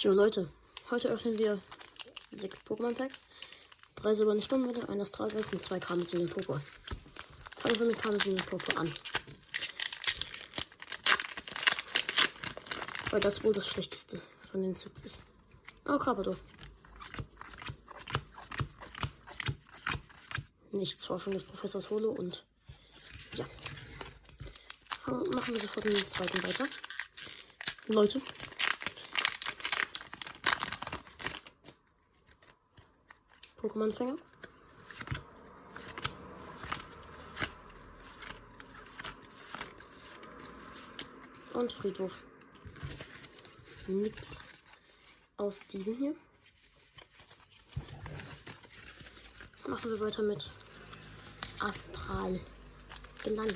So, Leute, heute öffnen wir sechs Pokémon-Packs. Drei silberne Sturmwelle, ein Astralwelt und zwei Kamis in den Popo. Fangen wir mit Kamis in den Popo an. Weil das wohl das schlechteste von den Sets ist. Oh, Carpador. Nichts Forschung des Professors Holo und ja. Machen wir sofort dem zweiten weiter. Leute, Pokémon-Fänger. Und Friedhof. Nix aus diesen hier. Machen wir weiter mit Astral Glanz.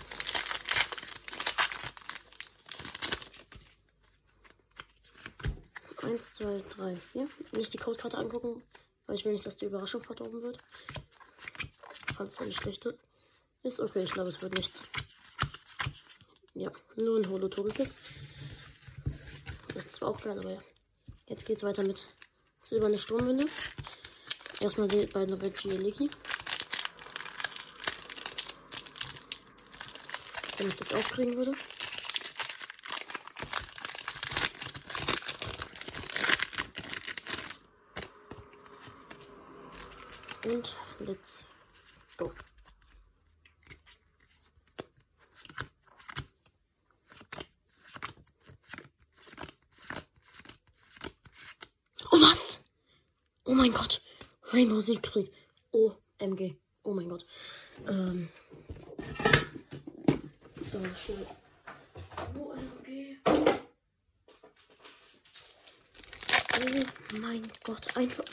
Eins, zwei, drei, vier. Nicht die Codekarte angucken, weil ich will nicht, dass die Überraschung verdorben wird. Falls es eine schlechte ist. Okay, ich glaube, es wird nichts. Ja, nur ein Holotogekick. Das ist zwar auch geil, aber ja. Jetzt geht's weiter mit silberne Sturmwinde. Erstmal die beiden Regieleki. Wenn ich das aufkriegen würde. Und let's go. Oh was? Oh mein Gott. Rainbow Siegfried. OMG. Oh mein Gott. Ähm. Äh, schon. OMG. Oh mein Gott. Einfach.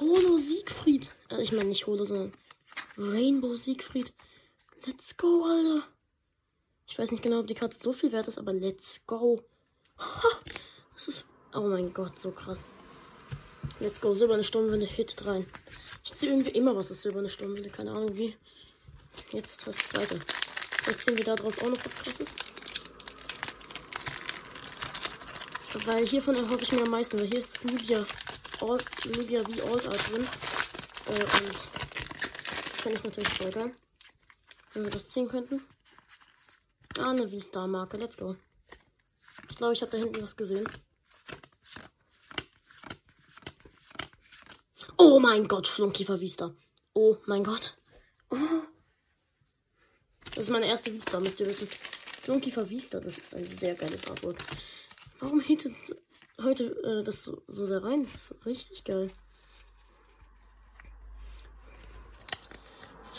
Holo Siegfried. Äh, ich meine nicht Holo, sondern Rainbow Siegfried. Let's go, Alter. Ich weiß nicht genau, ob die Karte so viel wert ist, aber let's go. Das ist. Oh mein Gott, so krass. Let's go. Silberne Sturmwinde Hit rein. Ich ziehe irgendwie immer was aus Silberne Sturmwinde. Keine Ahnung wie. Jetzt das zweite. Jetzt ziehen wir da drauf auch noch was krasses. Weil hiervon erhoffe ich mir am meisten. Weil hier ist Nubia All, Nubia wie Alt Art drin. Äh, und das kann ich natürlich steigern. Wenn wir das ziehen könnten. Ah, eine V-Star-Marke. Let's go. Ich glaube, ich habe da hinten was gesehen. Oh mein Gott, Flunkiefer Vista. Oh mein Gott. Oh. Das ist meine erste Vista, müsst ihr wissen. Flunkiefer Vista, das ist ein sehr geiles Artwork. Warum hittet heute äh, das so, so sehr rein. Das ist richtig geil.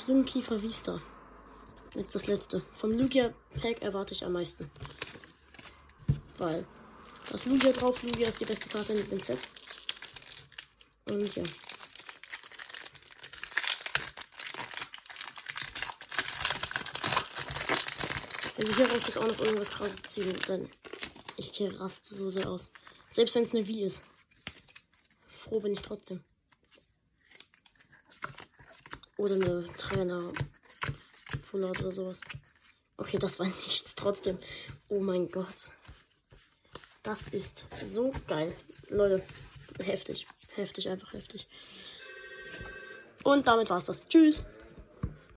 Flunkiefer Vista. Jetzt das letzte. Vom Lugia Pack erwarte ich am meisten. Weil das Lugia drauf, Lugia ist die beste Karte in dem Set. Und ja. Wir hier raus jetzt auch noch irgendwas krasses ziehen, dann ich raste so sehr aus. Selbst wenn es eine Wie ist. Froh bin ich trotzdem. Oder eine Trainer Full oder sowas. Okay, das war nichts. Trotzdem. Oh mein Gott. Das ist so geil. Leute, heftig. Heftig, einfach heftig. Und damit war's das. Tschüss.